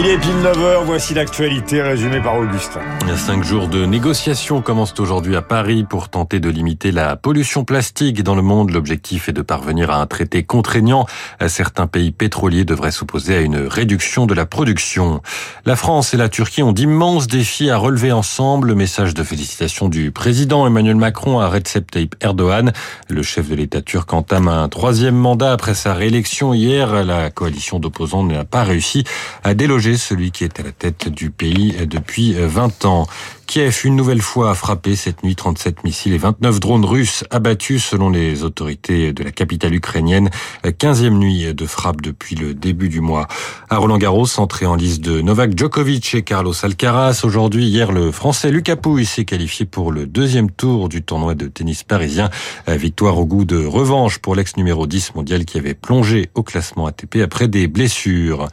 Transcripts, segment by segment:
Il est pile 9h, voici l'actualité résumée par Augustin. Cinq jours de négociations commencent aujourd'hui à Paris pour tenter de limiter la pollution plastique dans le monde. L'objectif est de parvenir à un traité contraignant. Certains pays pétroliers devraient s'opposer à une réduction de la production. La France et la Turquie ont d'immenses défis à relever ensemble. Le message de félicitations du président Emmanuel Macron à Recep Tayyip Erdogan. Le chef de l'État turc entame un troisième mandat après sa réélection hier. La coalition d'opposants n'a pas réussi à déloger celui qui est à la tête du pays depuis 20 ans. Kiev, une nouvelle fois, a frappé cette nuit 37 missiles et 29 drones russes abattus selon les autorités de la capitale ukrainienne. 15e nuit de frappe depuis le début du mois. À Roland Garros, entré en liste de Novak Djokovic et Carlos Alcaraz. Aujourd'hui, hier, le français Lucas Pouille s'est qualifié pour le deuxième tour du tournoi de tennis parisien. Victoire au goût de revanche pour l'ex numéro 10 mondial qui avait plongé au classement ATP après des blessures.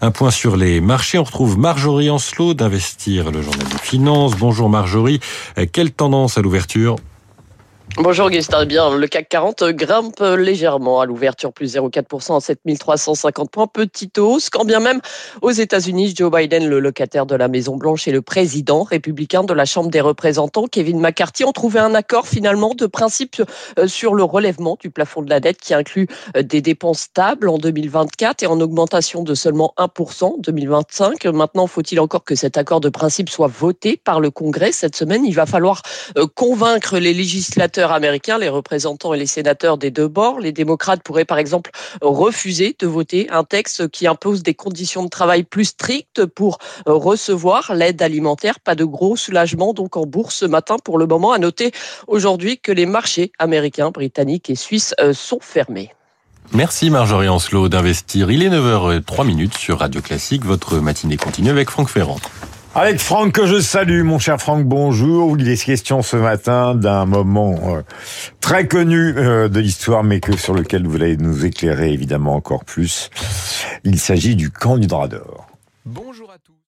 Un point sur les marchés. On retrouve Marjorie Ancelot d'Investir, le journal des finances. Bonjour Marjorie. Quelle tendance à l'ouverture Bonjour Augustin, bien, le CAC 40 grimpe légèrement à l'ouverture, plus 0,4% à 7350 points, petite hausse, quand bien même aux États-Unis, Joe Biden, le locataire de la Maison-Blanche et le président républicain de la Chambre des représentants, Kevin McCarthy, ont trouvé un accord finalement de principe euh, sur le relèvement du plafond de la dette qui inclut euh, des dépenses stables en 2024 et en augmentation de seulement 1% en 2025. Maintenant, faut-il encore que cet accord de principe soit voté par le Congrès? Cette semaine Il va falloir euh, convaincre les législateurs américains, les représentants et les sénateurs des deux bords. Les démocrates pourraient par exemple refuser de voter un texte qui impose des conditions de travail plus strictes pour recevoir l'aide alimentaire. Pas de gros soulagement donc en bourse ce matin pour le moment. À noter aujourd'hui que les marchés américains, britanniques et suisses euh, sont fermés. Merci Marjorie Ancelot d'investir. Il est 9h03 minutes sur Radio Classique. Votre matinée continue avec Franck Ferrand. Avec Franck que je salue, mon cher Franck, bonjour. Il est question ce matin d'un moment euh, très connu euh, de l'histoire, mais que sur lequel vous allez nous éclairer évidemment encore plus. Il s'agit du camp du Drap. Bonjour.